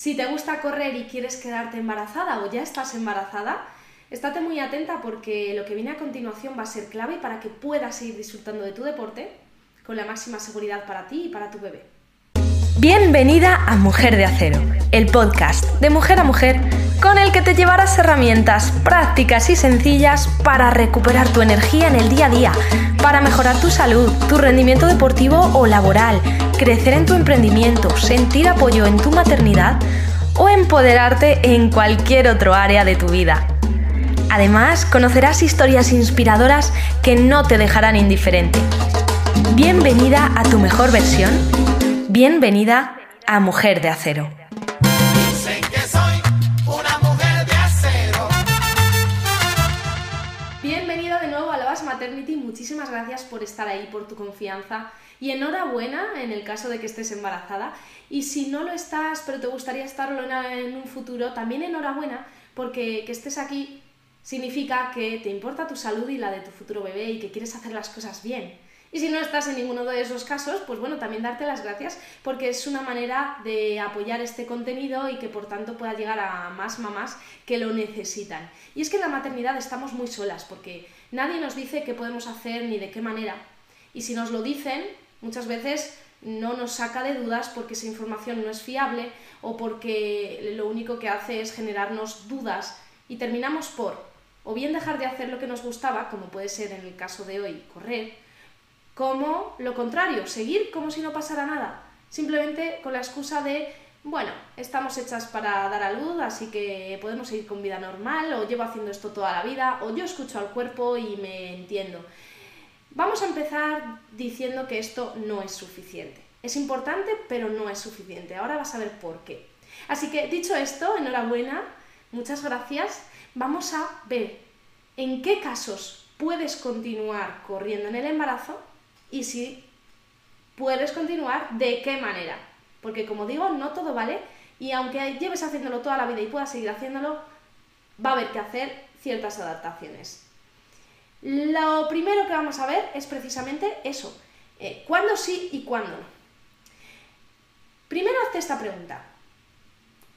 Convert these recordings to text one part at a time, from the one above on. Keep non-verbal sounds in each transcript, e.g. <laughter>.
Si te gusta correr y quieres quedarte embarazada o ya estás embarazada, estate muy atenta porque lo que viene a continuación va a ser clave para que puedas seguir disfrutando de tu deporte con la máxima seguridad para ti y para tu bebé. Bienvenida a Mujer de Acero, el podcast de mujer a mujer con el que te llevarás herramientas prácticas y sencillas para recuperar tu energía en el día a día, para mejorar tu salud, tu rendimiento deportivo o laboral, crecer en tu emprendimiento, sentir apoyo en tu maternidad o empoderarte en cualquier otro área de tu vida. Además, conocerás historias inspiradoras que no te dejarán indiferente. Bienvenida a tu mejor versión Bienvenida a Mujer de Acero. Gracias por estar ahí, por tu confianza. Y enhorabuena en el caso de que estés embarazada. Y si no lo estás, pero te gustaría estarlo en un futuro, también enhorabuena porque que estés aquí significa que te importa tu salud y la de tu futuro bebé y que quieres hacer las cosas bien. Y si no estás en ninguno de esos casos, pues bueno, también darte las gracias porque es una manera de apoyar este contenido y que por tanto pueda llegar a más mamás que lo necesitan. Y es que en la maternidad estamos muy solas porque nadie nos dice qué podemos hacer ni de qué manera. Y si nos lo dicen, muchas veces no nos saca de dudas porque esa información no es fiable o porque lo único que hace es generarnos dudas y terminamos por o bien dejar de hacer lo que nos gustaba, como puede ser en el caso de hoy, correr, como lo contrario, seguir como si no pasara nada, simplemente con la excusa de, bueno, estamos hechas para dar a luz, así que podemos seguir con vida normal, o llevo haciendo esto toda la vida, o yo escucho al cuerpo y me entiendo. Vamos a empezar diciendo que esto no es suficiente. Es importante, pero no es suficiente. Ahora vas a ver por qué. Así que dicho esto, enhorabuena, muchas gracias. Vamos a ver en qué casos puedes continuar corriendo en el embarazo y si puedes continuar, de qué manera. Porque como digo, no todo vale y aunque lleves haciéndolo toda la vida y puedas seguir haciéndolo, va a haber que hacer ciertas adaptaciones. Lo primero que vamos a ver es precisamente eso, eh, cuándo sí y cuándo no. Primero hazte esta pregunta,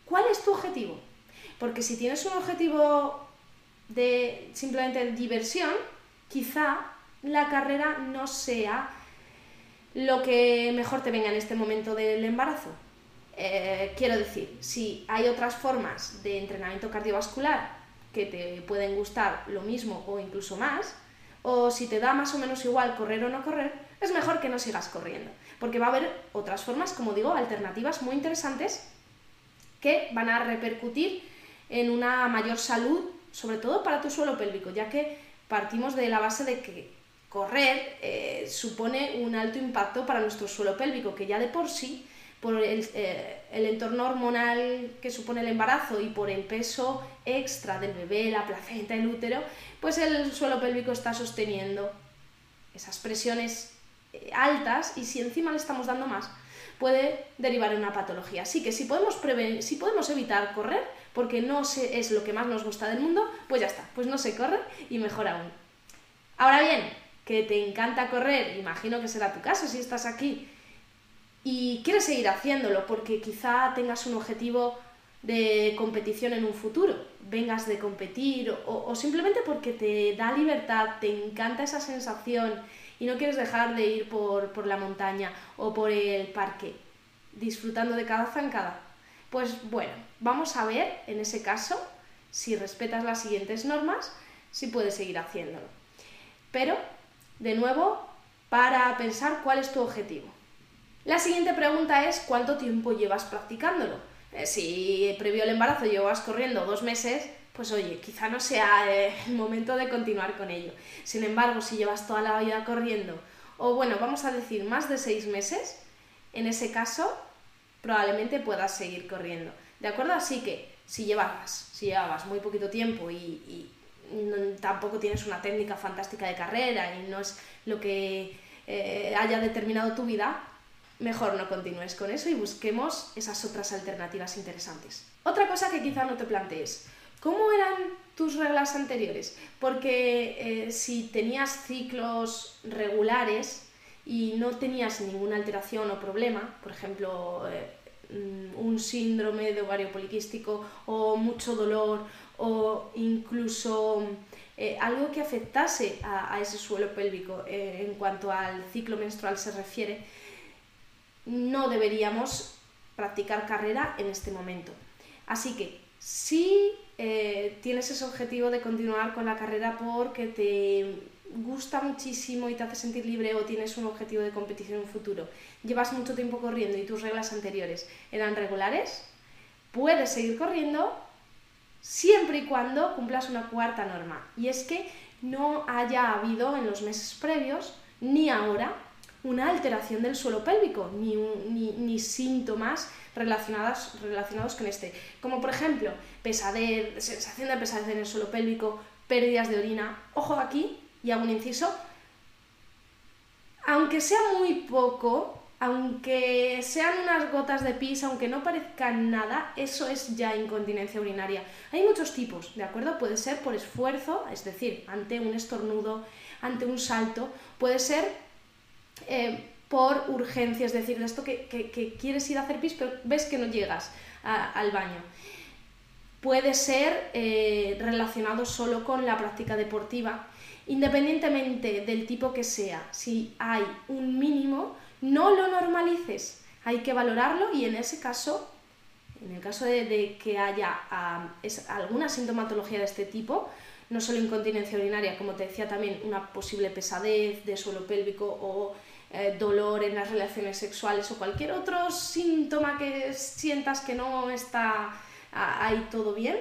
¿cuál es tu objetivo? Porque si tienes un objetivo de simplemente diversión, quizá la carrera no sea lo que mejor te venga en este momento del embarazo. Eh, quiero decir, si hay otras formas de entrenamiento cardiovascular que te pueden gustar lo mismo o incluso más, o si te da más o menos igual correr o no correr, es mejor que no sigas corriendo, porque va a haber otras formas, como digo, alternativas muy interesantes que van a repercutir en una mayor salud, sobre todo para tu suelo pélvico, ya que partimos de la base de que correr eh, supone un alto impacto para nuestro suelo pélvico, que ya de por sí, por eh, el, entorno hormonal que supone el embarazo y por el peso extra del bebé, la placenta, el útero, pues el suelo pélvico está sosteniendo esas presiones eh, altas y si encima le estamos dando más, puede derivar en una patología. Así que si podemos, prevenir, si podemos evitar correr, porque no es lo que más nos gusta del mundo, pues ya está, pues no se corre y mejor aún. Ahora bien, que te encanta correr, imagino que será tu caso si estás aquí, y quieres seguir haciéndolo porque quizá tengas un objetivo de competición en un futuro, vengas de competir o, simplemente porque te da libertad, te encanta esa sensación y no quieres dejar de ir por, por la montaña o por el parque disfrutando de cada zancada. Pues bueno, vamos a ver en ese caso si respetas las siguientes normas, si puedes seguir haciéndolo. Pero de nuevo, para pensar cuál es tu objetivo. La siguiente pregunta es ¿cuánto tiempo llevas practicándolo? Eh, si previo al embarazo llevas corriendo dos meses, pues oye, quizá no sea eh, el momento de continuar con ello. Sin embargo, si llevas toda la vida corriendo, o bueno, vamos a decir más de seis meses, en ese caso probablemente puedas seguir corriendo. ¿De acuerdo? Así que si llevabas, si llevabas muy poquito tiempo y tampoco tienes una técnica fantástica de carrera y no es lo que eh, haya determinado tu vida, mejor no continúes con eso y busquemos esas otras alternativas interesantes. Otra cosa que quizá no te plantees, ¿cómo eran tus reglas anteriores? Porque eh, si tenías ciclos regulares y no tenías ninguna alteración o problema, por ejemplo, eh, mm, un síndrome de ovario poliquístico o mucho dolor o incluso eh, algo que afectase a, ese suelo pélvico eh, en cuanto al ciclo menstrual se refiere, no deberíamos practicar carrera en este momento. Así que si eh, tienes ese objetivo de continuar con la carrera porque te gusta muchísimo y te hace sentir libre o tienes un objetivo de competición en un futuro, llevas mucho tiempo corriendo y tus reglas anteriores eran regulares, puedes seguir corriendo siempre y cuando cumplas una cuarta norma. Y es que no haya habido en los meses previos ni ahora una alteración del suelo pélvico, ni, ni, síntomas relacionados, con este. Como por ejemplo, pesadez, sensación de pesadez en el suelo pélvico, pérdidas de orina. Ojo aquí, y hago un inciso. Aunque sea muy poco, aunque sean unas gotas de pis, aunque no parezcan nada, eso es ya incontinencia urinaria. Hay muchos tipos, ¿de acuerdo? Puede ser por esfuerzo, es decir, ante un estornudo, ante un salto, puede ser eh, por urgencia, es decir, de esto que, quieres ir a hacer pis, pero ves que no llegas al baño. Puede ser eh, relacionado solo con la práctica deportiva, independientemente del tipo que sea. Si hay un mínimo, no lo normalices, hay que valorarlo y en ese caso, en el caso de, que haya alguna sintomatología de este tipo, no solo incontinencia urinaria, como te decía también, una posible pesadez de suelo pélvico o eh, dolor en las relaciones sexuales o cualquier otro síntoma que sientas que no está ahí todo bien,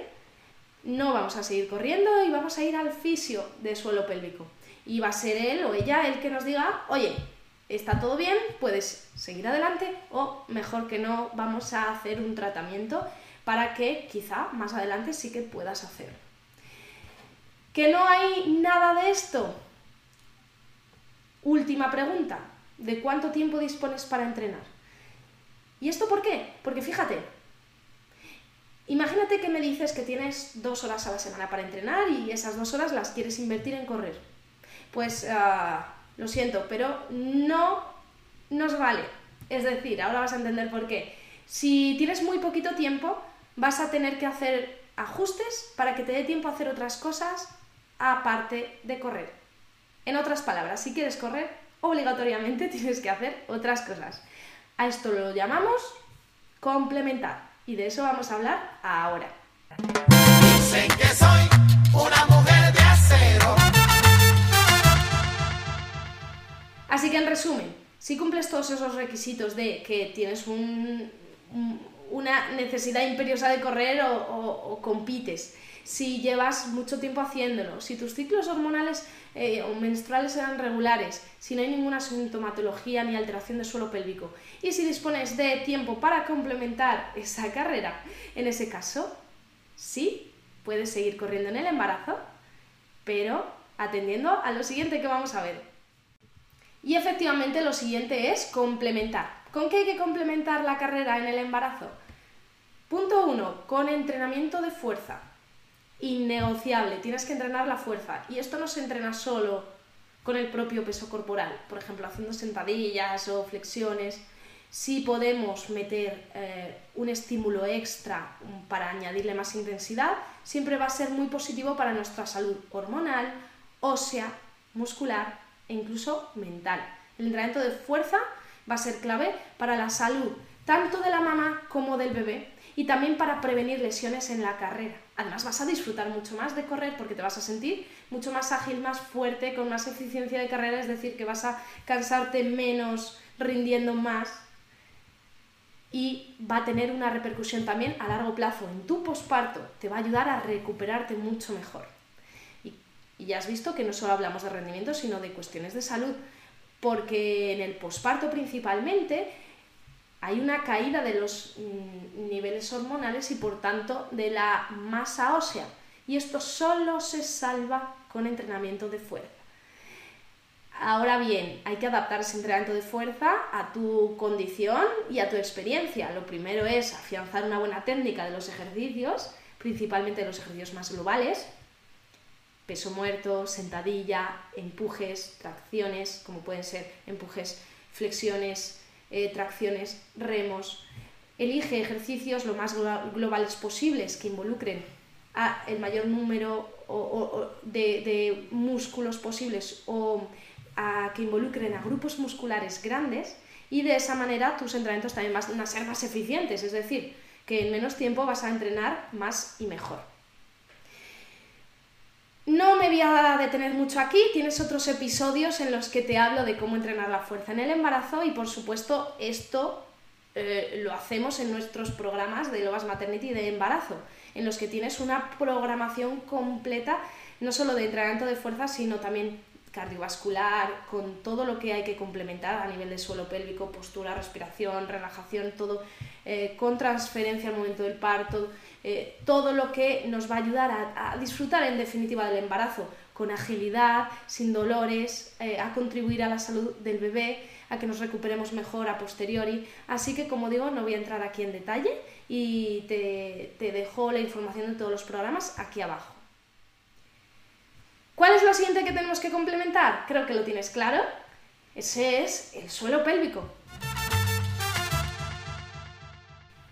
no vamos a seguir corriendo y vamos a ir al fisio de suelo pélvico. Y va a ser él o ella el que nos diga, oye, está todo bien, puedes seguir adelante o mejor que no, vamos a hacer un tratamiento para que quizá más adelante sí que puedas hacerlo. ¿Que no hay nada de esto? Última pregunta, ¿de cuánto tiempo dispones para entrenar? ¿Y esto por qué? Porque fíjate, imagínate que me dices que tienes dos horas a la semana para entrenar y esas dos horas las quieres invertir en correr. Pues ah, lo siento, pero no nos vale. Es decir, ahora vas a entender por qué. Si tienes muy poquito tiempo, vas a tener que hacer ajustes para que te dé tiempo a hacer otras cosas aparte de correr. En otras palabras, si quieres correr, obligatoriamente <laughs> tienes que hacer otras cosas. A esto lo llamamos complementar y de eso vamos a hablar ahora. Así que en resumen, si cumples todos esos requisitos de que tienes una necesidad imperiosa de correr o compites, si llevas mucho tiempo haciéndolo, si tus ciclos hormonales eh, o menstruales eran regulares, si no hay ninguna sintomatología ni alteración de suelo pélvico y si dispones de tiempo para complementar esa carrera, en ese caso, sí, puedes seguir corriendo en el embarazo, pero atendiendo a lo siguiente que vamos a ver. Y efectivamente lo siguiente es complementar. ¿Con qué hay que complementar la carrera en el embarazo? Punto 1. Con entrenamiento de fuerza innegociable, tienes que entrenar la fuerza. Y esto no se entrena solo con el propio peso corporal, por ejemplo, haciendo sentadillas o flexiones. Si podemos meter eh, un estímulo extra para añadirle más intensidad, siempre va a ser muy positivo para nuestra salud hormonal, ósea, muscular e incluso mental. El entrenamiento de fuerza va a ser clave para la salud tanto de la mamá como del bebé y también para prevenir lesiones en la carrera. Además vas a disfrutar mucho más de correr porque te vas a sentir mucho más ágil, más fuerte, con más eficiencia de carrera, es decir, que vas a cansarte menos, rindiendo más y va a tener una repercusión también a largo plazo en tu posparto, te va a ayudar a recuperarte mucho mejor. Y, ya has visto que no solo hablamos de rendimiento, sino de cuestiones de salud, porque en el posparto principalmente hay una caída de los mm, niveles hormonales y por tanto de la masa ósea. Y esto solo se salva con entrenamiento de fuerza. Ahora bien, hay que adaptar ese entrenamiento de fuerza a tu condición y a tu experiencia. Lo primero es afianzar una buena técnica de los ejercicios, principalmente los ejercicios más globales, peso muerto, sentadilla, empujes, tracciones, como pueden ser empujes, flexiones, eh, tracciones, remos, elige ejercicios lo más globales posibles que involucren a el mayor número de, músculos posibles o que involucren a grupos musculares grandes y de esa manera tus entrenamientos también van a ser más eficientes, es decir, que en menos tiempo vas a entrenar más y mejor. No me voy a detener mucho aquí, tienes otros episodios en los que te hablo de cómo entrenar la fuerza en el embarazo y por supuesto esto eh, lo hacemos en nuestros programas de Lobas Maternity de embarazo, en los que tienes una programación completa no solo de entrenamiento de fuerza, sino también cardiovascular, con todo lo que hay que complementar a nivel de suelo pélvico, postura, respiración, relajación, todo, eh, con transferencia al momento del parto, eh, todo lo que nos va a ayudar a, disfrutar en definitiva del embarazo con agilidad, sin dolores, eh, a contribuir a la salud del bebé, a que nos recuperemos mejor a posteriori. Así que, como digo, no voy a entrar aquí en detalle y te, te dejo la información de todos los programas aquí abajo. ¿Cuál es lo siguiente que tenemos que complementar? Creo que lo tienes claro. Ese es el suelo pélvico.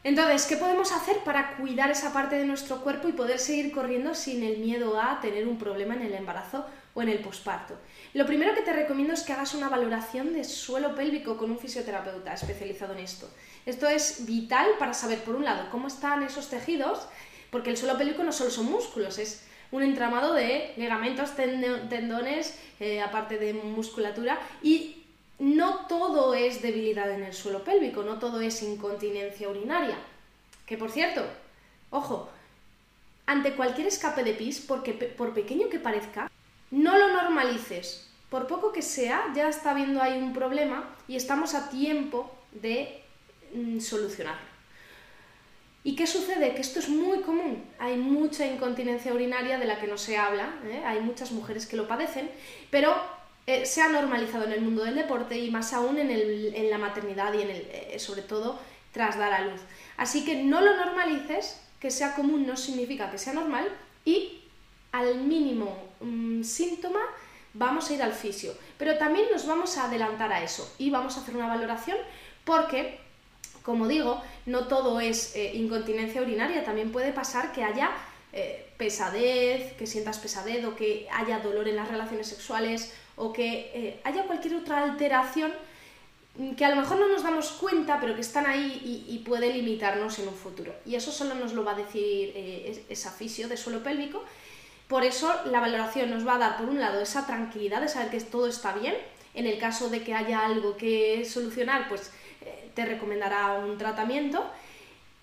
Entonces, ¿qué podemos hacer para cuidar esa parte de nuestro cuerpo y poder seguir corriendo sin el miedo a tener un problema en el embarazo o en el posparto? Lo primero que te recomiendo es que hagas una valoración de suelo pélvico con un fisioterapeuta especializado en esto. Esto es vital para saber, por un lado, cómo están esos tejidos, porque el suelo pélvico no solo son músculos, es un entramado de ligamentos, tendones, eh, aparte de musculatura, y no todo es debilidad en el suelo pélvico, no todo es incontinencia urinaria. Que por cierto, ojo, ante cualquier escape de pis, porque por pequeño que parezca, no lo normalices. Por poco que sea, ya está habiendo ahí un problema y estamos a tiempo de mm, solucionarlo. ¿Y qué sucede? Que esto es muy común. Hay mucha incontinencia urinaria de la que no se habla, ¿eh? hay muchas mujeres que lo padecen, pero eh, se ha normalizado en el mundo del deporte y más aún en, la maternidad y en el, eh, sobre todo tras dar a luz. Así que no lo normalices, que sea común no significa que sea normal y al mínimo mm, síntoma vamos a ir al fisio. Pero también nos vamos a adelantar a eso y vamos a hacer una valoración porque, como digo, no todo es eh, incontinencia urinaria, también puede pasar que haya pesadez, que sientas pesadez o que haya dolor en las relaciones sexuales o que eh, haya cualquier otra alteración que a lo mejor no nos damos cuenta, pero que están ahí y, puede limitarnos en un futuro. Y eso solo nos lo va a decir eh, esa fisio de suelo pélvico. Por eso la valoración nos va a dar, por un lado, esa tranquilidad de saber que todo está bien. En el caso de que haya algo que solucionar, pues eh, te recomendará un tratamiento.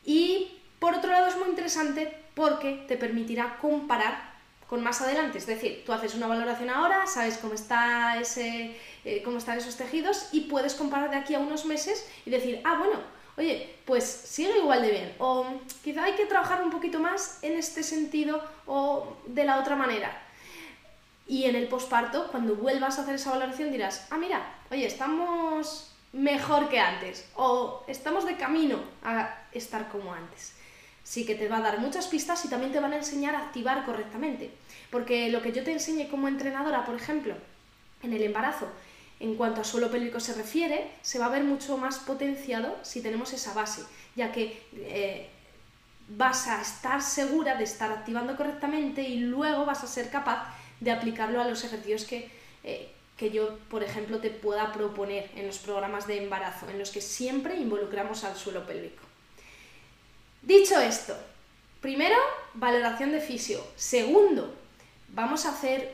Y por otro lado es muy interesante porque te permitirá comparar con más adelante. Es decir, tú haces una valoración ahora, sabes cómo, está ese, eh, cómo están esos tejidos y puedes comparar de aquí a unos meses y decir, ah, bueno, oye, pues sigue igual de bien. O quizá hay que trabajar un poquito más en este sentido o de la otra manera. Y en el posparto, cuando vuelvas a hacer esa valoración, dirás, ah, mira, oye, estamos mejor que antes o estamos de camino a estar como antes sí que te va a dar muchas pistas y también te van a enseñar a activar correctamente. Porque lo que yo te enseñe como entrenadora, por ejemplo, en el embarazo, en cuanto a suelo pélvico se refiere, se va a ver mucho más potenciado si tenemos esa base, ya que eh, vas a estar segura de estar activando correctamente y luego vas a ser capaz de aplicarlo a los ejercicios que, eh, que yo, por ejemplo, te pueda proponer en los programas de embarazo, en los que siempre involucramos al suelo pélvico. Dicho esto, primero, valoración de fisio. Segundo, vamos a hacer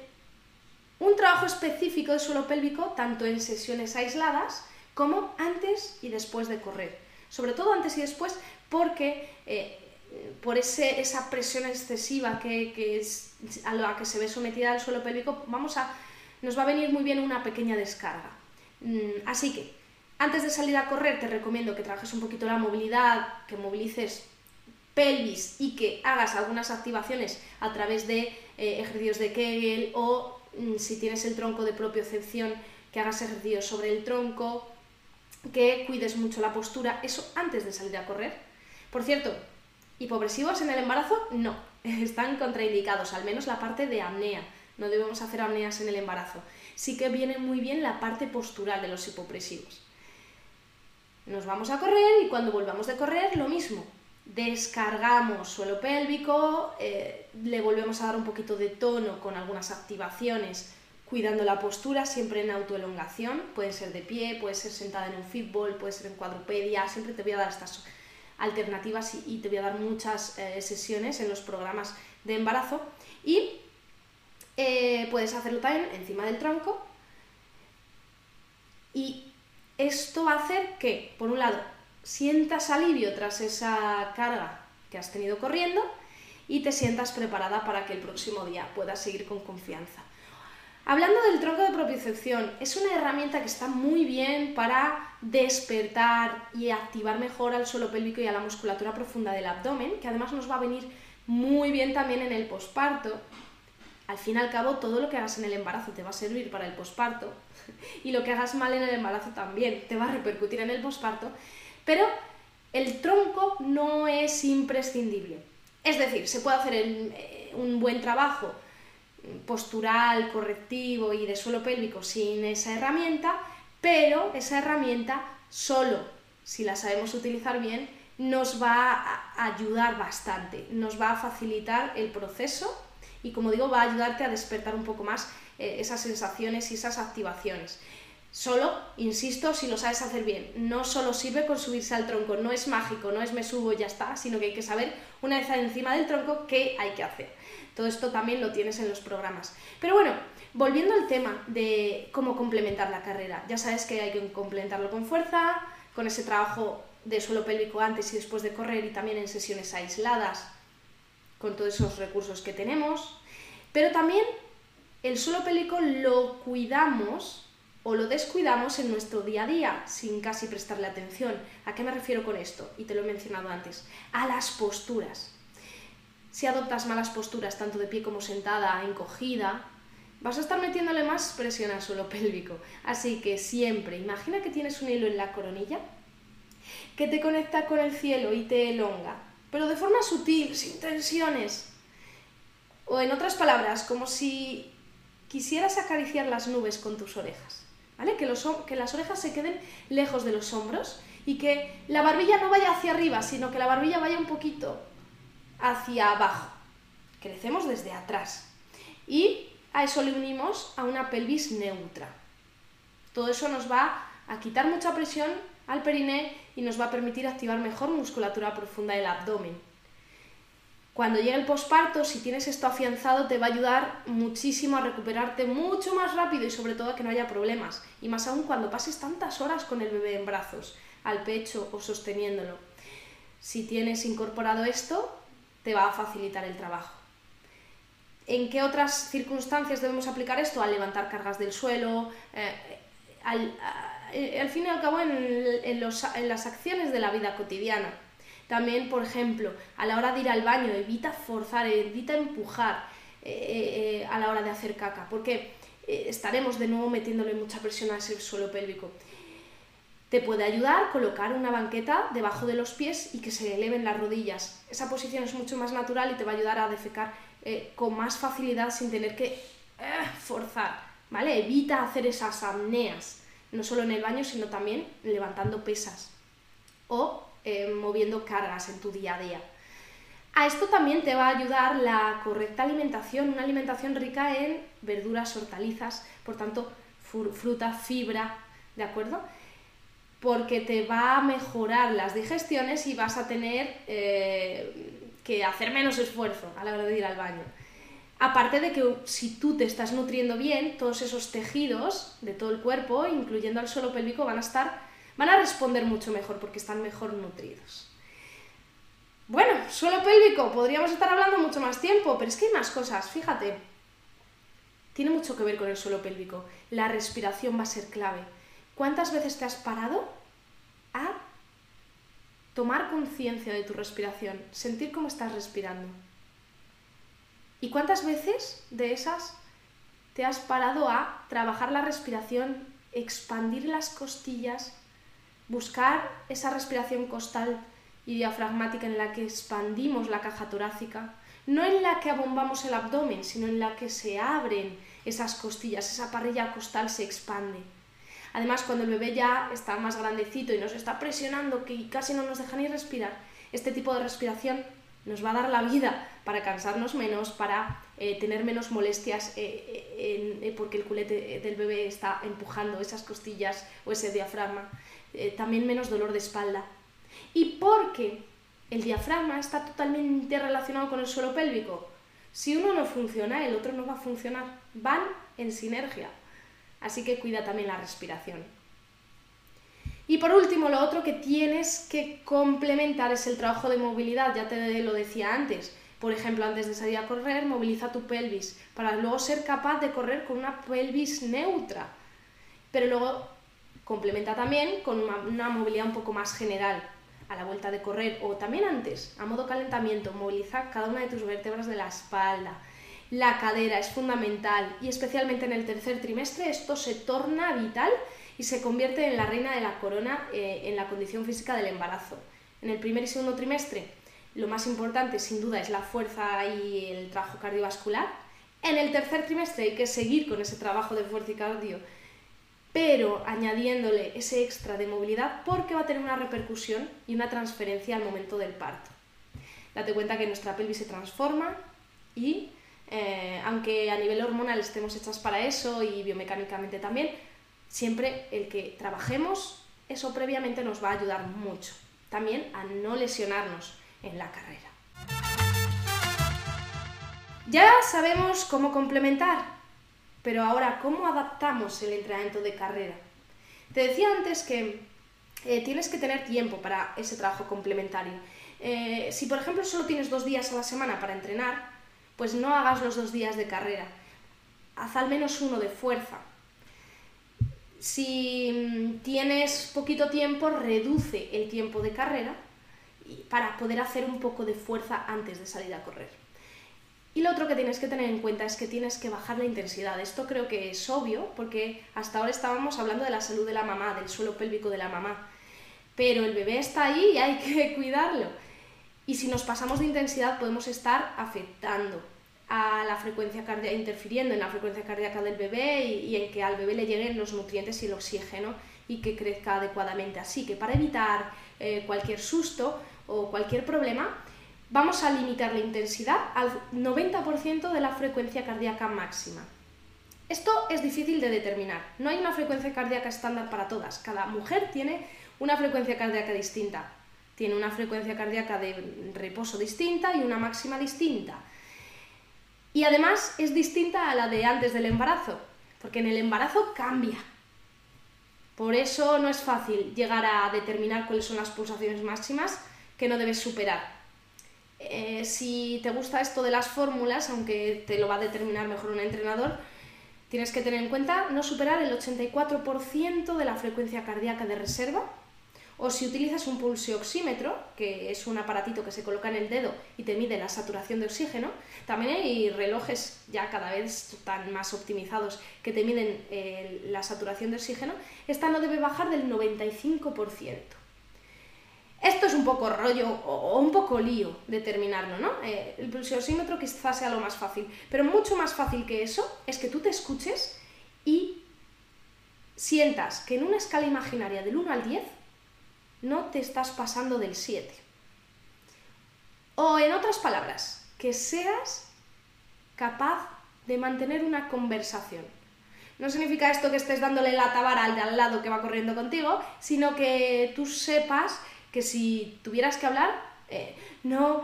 un trabajo específico de suelo pélvico, tanto en sesiones aisladas como antes y después de correr. Sobre todo antes y después, porque eh, por esa presión excesiva que, a la que se ve sometida el suelo pélvico, vamos a, nos va a venir muy bien una pequeña descarga. Mm, así que, antes de salir a correr, te recomiendo que trabajes un poquito la movilidad, que movilices pelvis y que hagas algunas activaciones a través de eh, ejercicios de Kegel o mm, si tienes el tronco de propiocepción, que hagas ejercicios sobre el tronco, que cuides mucho la postura, eso antes de salir a correr. Por cierto, hipopresivos en el embarazo no, <laughs> están contraindicados, al menos la parte de apnea. No debemos hacer apneas en el embarazo. Sí que viene muy bien la parte postural de los hipopresivos. Nos vamos a correr y cuando volvamos de correr, lo mismo. Descargamos suelo pélvico, eh, le volvemos a dar un poquito de tono con algunas activaciones, cuidando la postura, siempre en autoelongación. Puede ser de pie, puede ser sentada en un fútbol, puede ser en cuadrupedia. Siempre te voy a dar estas alternativas y, te voy a dar muchas eh, sesiones en los programas de embarazo. Y eh, puedes hacerlo también encima del tronco. Y esto va a hacer que, por un lado, sientas alivio tras esa carga que has tenido corriendo y te sientas preparada para que el próximo día puedas seguir con confianza. Hablando del tronco de propiocepción, es una herramienta que está muy bien para despertar y activar mejor al suelo pélvico y a la musculatura profunda del abdomen, que además nos va a venir muy bien también en el posparto. Al fin y al cabo, todo lo que hagas en el embarazo te va a servir para el posparto <laughs> y lo que hagas mal en el embarazo también te va a repercutir en el posparto, pero el tronco no es imprescindible. Es decir, se puede hacer eh, un buen trabajo postural, correctivo y de suelo pélvico sin esa herramienta, pero esa herramienta solo, si la sabemos utilizar bien, nos va a ayudar bastante, nos va a facilitar el proceso y como digo, va a ayudarte a despertar un poco más eh, esas sensaciones y esas activaciones. Solo, insisto, si lo sabes hacer bien. No solo sirve con subirse al tronco, no es mágico, no es me subo y ya está, sino que hay que saber una vez encima del tronco qué hay que hacer. Todo esto también lo tienes en los programas. Pero bueno, volviendo al tema de cómo complementar la carrera, ya sabes que hay que complementarlo con fuerza, con ese trabajo de suelo pélvico antes y después de correr y también en sesiones aisladas, con todos esos recursos que tenemos. Pero también el suelo pélvico lo cuidamos o lo descuidamos en nuestro día a día sin casi prestarle atención. ¿A qué me refiero con esto? Y te lo he mencionado antes. A las posturas. Si adoptas malas posturas, tanto de pie como sentada, encogida, vas a estar metiéndole más presión al suelo pélvico. Así que siempre, imagina que tienes un hilo en la coronilla que te conecta con el cielo y te elonga, pero de forma sutil, sin tensiones. O en otras palabras, como si quisieras acariciar las nubes con tus orejas, ¿vale? Que, los, que las orejas se queden lejos de los hombros y que la barbilla no vaya hacia arriba, sino que la barbilla vaya un poquito hacia abajo. Crecemos desde atrás. Y a eso le unimos a una pelvis neutra. Todo eso nos va a quitar mucha presión al periné y nos va a permitir activar mejor musculatura profunda del abdomen. Cuando llegue el posparto, si tienes esto afianzado, te va a ayudar muchísimo a recuperarte mucho más rápido y sobre todo a que no haya problemas. Y más aún cuando pases tantas horas con el bebé en brazos, al pecho o sosteniéndolo. Si tienes incorporado esto, te va a facilitar el trabajo. ¿En qué otras circunstancias debemos aplicar esto? Al levantar cargas del suelo, eh, al, fin y al cabo en, las acciones de la vida cotidiana. También, por ejemplo, a la hora de ir al baño, evita forzar, evita empujar eh, eh, a la hora de hacer caca, porque estaremos de nuevo metiéndole mucha presión a ese suelo pélvico. Te puede ayudar colocar una banqueta debajo de los pies y que se eleven las rodillas. Esa posición es mucho más natural y te va a ayudar a defecar eh, con más facilidad sin tener que eh, forzar, ¿vale? Evita hacer esas apneas, no solo en el baño, sino también levantando pesas o eh, moviendo cargas en tu día a día. A esto también te va a ayudar la correcta alimentación, una alimentación rica en verduras, hortalizas, por tanto, fruta, fibra, ¿de acuerdo? porque te va a mejorar las digestiones y vas a tener eh, que hacer menos esfuerzo a la hora de ir al baño. Aparte de que si tú te estás nutriendo bien, todos esos tejidos de todo el cuerpo, incluyendo el suelo pélvico, van a estar, van a responder mucho mejor porque están mejor nutridos. Bueno, suelo pélvico, podríamos estar hablando mucho más tiempo, pero es que hay más cosas, fíjate. Tiene mucho que ver con el suelo pélvico. La respiración va a ser clave ¿Cuántas veces te has parado a tomar conciencia de tu respiración, sentir cómo estás respirando? ¿Y cuántas veces de esas te has parado a trabajar la respiración, expandir las costillas, buscar esa respiración costal y diafragmática en la que expandimos la caja torácica, no en la que abombamos el abdomen, sino en la que se abren esas costillas, esa parrilla costal se expande. Además, cuando el bebé ya está más grandecito y nos está presionando, que casi no nos deja ni respirar, este tipo de respiración nos va a dar la vida para cansarnos menos, para eh, tener menos molestias eh, eh, porque el culete del bebé está empujando esas costillas o ese diafragma, también menos dolor de espalda. Y porque el diafragma está totalmente relacionado con el suelo pélvico. Si uno no funciona, el otro no va a funcionar. Van en sinergia. Así que cuida también la respiración. Y por último, lo otro que tienes que complementar es el trabajo de movilidad, ya te lo decía antes. Por ejemplo, antes de salir a correr, moviliza tu pelvis para luego ser capaz de correr con una pelvis neutra. Pero luego complementa también con una, movilidad un poco más general, a la vuelta de correr o también antes, a modo calentamiento, moviliza cada una de tus vértebras de la espalda. La cadera es fundamental y especialmente en el tercer trimestre esto se torna vital y se convierte en la reina de la corona eh, en la condición física del embarazo. En el primer y segundo trimestre, lo más importante sin duda es la fuerza y el trabajo cardiovascular. En el tercer trimestre hay que seguir con ese trabajo de fuerza y cardio, pero añadiéndole ese extra de movilidad porque va a tener una repercusión y una transferencia al momento del parto. Date cuenta que nuestra pelvis se transforma y eh, aunque a nivel hormonal estemos hechas para eso y biomecánicamente también, siempre el que trabajemos, eso previamente nos va a ayudar mucho. También a no lesionarnos en la carrera. Ya sabemos cómo complementar, pero ahora, ¿cómo adaptamos el entrenamiento de carrera? Te decía antes que eh, tienes que tener tiempo para ese trabajo complementario. Eh, si, por ejemplo, solo tienes dos días a la semana para entrenar, pues no hagas los dos días de carrera. Haz al menos uno de fuerza, si mm, tienes poquito tiempo, reduce el tiempo de carrera para poder hacer un poco de fuerza antes de salir a correr. Y lo otro que tienes que tener en cuenta es que tienes que bajar la intensidad. Esto creo que es obvio porque hasta ahora estábamos hablando de la salud de la mamá, del suelo pélvico de la mamá. Pero el bebé está ahí y hay que <laughs> cuidarlo. Y si nos pasamos de intensidad podemos estar afectando a la frecuencia cardíaca, interfiriendo en la frecuencia cardíaca del bebé y, en que al bebé le lleguen los nutrientes y el oxígeno y que crezca adecuadamente. Así que para evitar eh, cualquier susto o cualquier problema, vamos a limitar la intensidad al 90% de la frecuencia cardíaca máxima. Esto es difícil de determinar. No hay una frecuencia cardíaca estándar para todas. Cada mujer tiene una frecuencia cardíaca distinta. Tiene una frecuencia cardíaca de reposo distinta y una máxima distinta. Y además es distinta a la de antes del embarazo, porque en el embarazo cambia. Por eso no es fácil llegar a determinar cuáles son las pulsaciones máximas que no debes superar. Eh, si te gusta esto de las fórmulas, aunque te lo va a determinar mejor un entrenador, tienes que tener en cuenta no superar el 84% de la frecuencia cardíaca de reserva o si utilizas un pulsioxímetro, que es un aparatito que se coloca en el dedo y te mide la saturación de oxígeno, también hay relojes ya cada vez tan más optimizados que te miden eh, la saturación de oxígeno, esta no debe bajar del 95%. Esto es un poco rollo o un poco lío determinarlo, ¿no? Eh, el pulsioxímetro quizás sea lo más fácil, pero mucho más fácil que eso es que tú te escuches y sientas que en una escala imaginaria del 1 al 10 no te estás pasando del 7. O en otras palabras, que seas capaz de mantener una conversación. No significa esto que estés dándole la tabara al de al lado que va corriendo contigo, sino que tú sepas que si tuvieras que hablar, eh, no,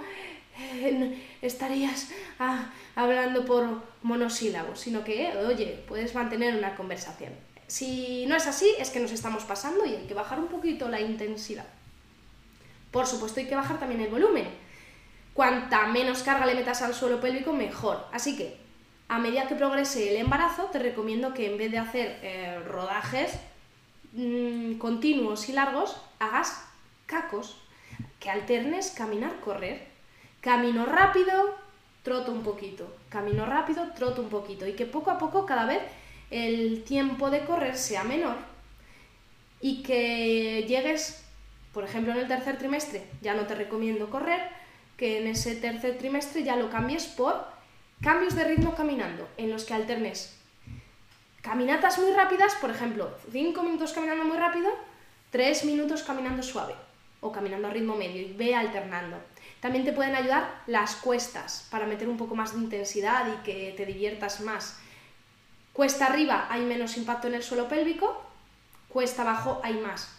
eh, estarías ah, hablando por monosílabos, sino que, oye, puedes mantener una conversación. Si no es así, es que nos estamos pasando y hay que bajar un poquito la intensidad. Por supuesto, hay que bajar también el volumen. Cuanta menos carga le metas al suelo pélvico, mejor. Así que, a medida que progrese el embarazo, te recomiendo que en vez de hacer eh, rodajes mm, continuos y largos, hagas cacos, que alternes caminar-correr. Camino rápido, troto un poquito. Camino rápido, troto un poquito. Y que poco a poco cada vez el tiempo de correr sea menor y que llegues, por ejemplo, en el tercer trimestre, ya no te recomiendo correr, que en ese tercer trimestre ya lo cambies por cambios de ritmo caminando, en los que alternes caminatas muy rápidas, por ejemplo, 5 minutos caminando muy rápido, 3 minutos caminando suave o caminando a ritmo medio y ve alternando. También te pueden ayudar las cuestas para meter un poco más de intensidad y que te diviertas más. Cuesta arriba hay menos impacto en el suelo pélvico, cuesta abajo hay más.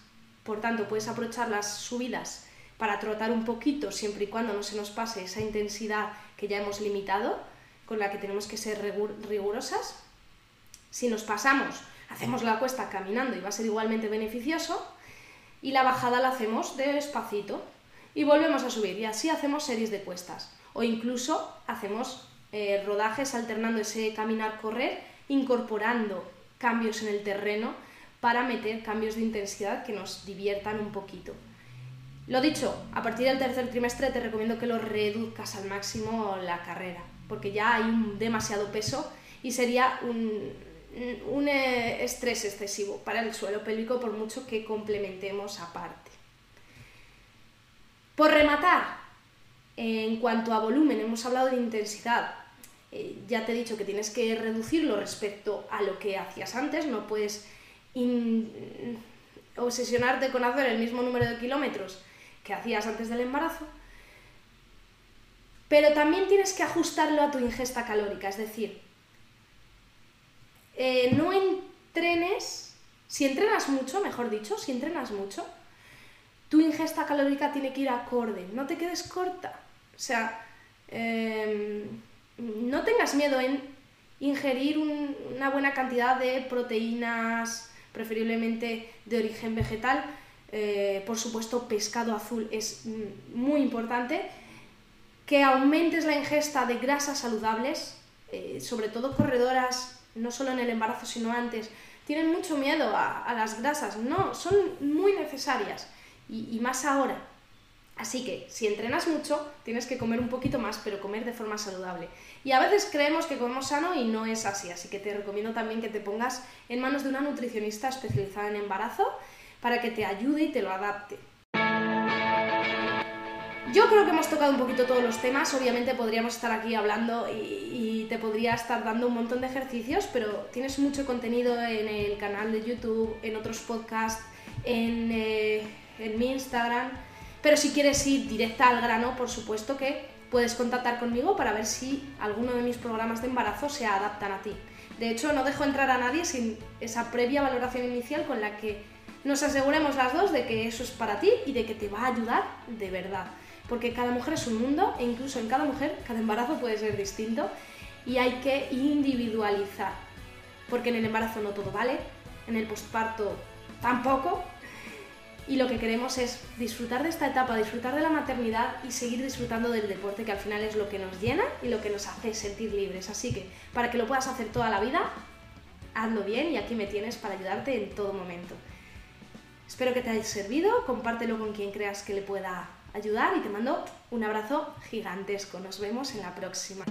Por tanto, puedes aprovechar las subidas para trotar un poquito siempre y cuando no se nos pase esa intensidad que ya hemos limitado, con la que tenemos que ser rigurosas. Si nos pasamos, hacemos la cuesta caminando y va a ser igualmente beneficioso, y la bajada la hacemos despacito y volvemos a subir y así hacemos series de cuestas o incluso hacemos eh, rodajes alternando ese caminar-correr, incorporando cambios en el terreno para meter cambios de intensidad que nos diviertan un poquito. Lo dicho, a partir del tercer trimestre te recomiendo que lo reduzcas al máximo la carrera, porque ya hay un demasiado peso y sería un, un eh, estrés excesivo para el suelo pélvico por mucho que complementemos aparte. Por rematar, en cuanto a volumen, hemos hablado de intensidad. Eh, ya te he dicho que tienes que reducirlo respecto a lo que hacías antes, no puedes obsesionarte con hacer el mismo número de kilómetros que hacías antes del embarazo. Pero también tienes que ajustarlo a tu ingesta calórica, es decir, eh, no entrenes, si entrenas mucho, mejor dicho, si entrenas mucho, tu ingesta calórica tiene que ir acorde, no te quedes corta. O sea, em, no tengas miedo en ingerir una buena cantidad de proteínas, preferiblemente de origen vegetal. Eh, por supuesto, pescado azul es muy importante. Que aumentes la ingesta de grasas saludables, eh, sobre todo corredoras no solo en el embarazo, sino antes, tienen mucho miedo a, las grasas. No, son muy necesarias y, más ahora. Así que si entrenas mucho, tienes que comer un poquito más, pero comer de forma saludable. Y a veces creemos que comemos sano y no es así, así que te recomiendo también que te pongas en manos de una nutricionista especializada en embarazo para que te ayude y te lo adapte. Yo creo que hemos tocado un poquito todos los temas, obviamente podríamos estar aquí hablando y, te podría estar dando un montón de ejercicios, pero tienes mucho contenido en el canal de YouTube, en otros podcasts, en, eh, en mi Instagram, pero si quieres ir directa al grano, por supuesto que puedes contactar conmigo para ver si alguno de mis programas de embarazo se adaptan a ti. De hecho, no dejo entrar a nadie sin esa previa valoración inicial con la que nos aseguremos las dos de que eso es para ti y de que te va a ayudar de verdad porque cada mujer es un mundo e incluso en cada mujer, cada embarazo puede ser distinto y hay que individualizar, porque en el embarazo no todo vale, en el postparto tampoco, y lo que queremos es disfrutar de esta etapa, disfrutar de la maternidad y seguir disfrutando del deporte que al final es lo que nos llena y lo que nos hace sentir libres. Así que para que lo puedas hacer toda la vida, hazlo bien y aquí me tienes para ayudarte en todo momento. Espero que te haya servido, compártelo con quien creas que le pueda ayudar y te mando un abrazo gigantesco. Nos vemos en la próxima.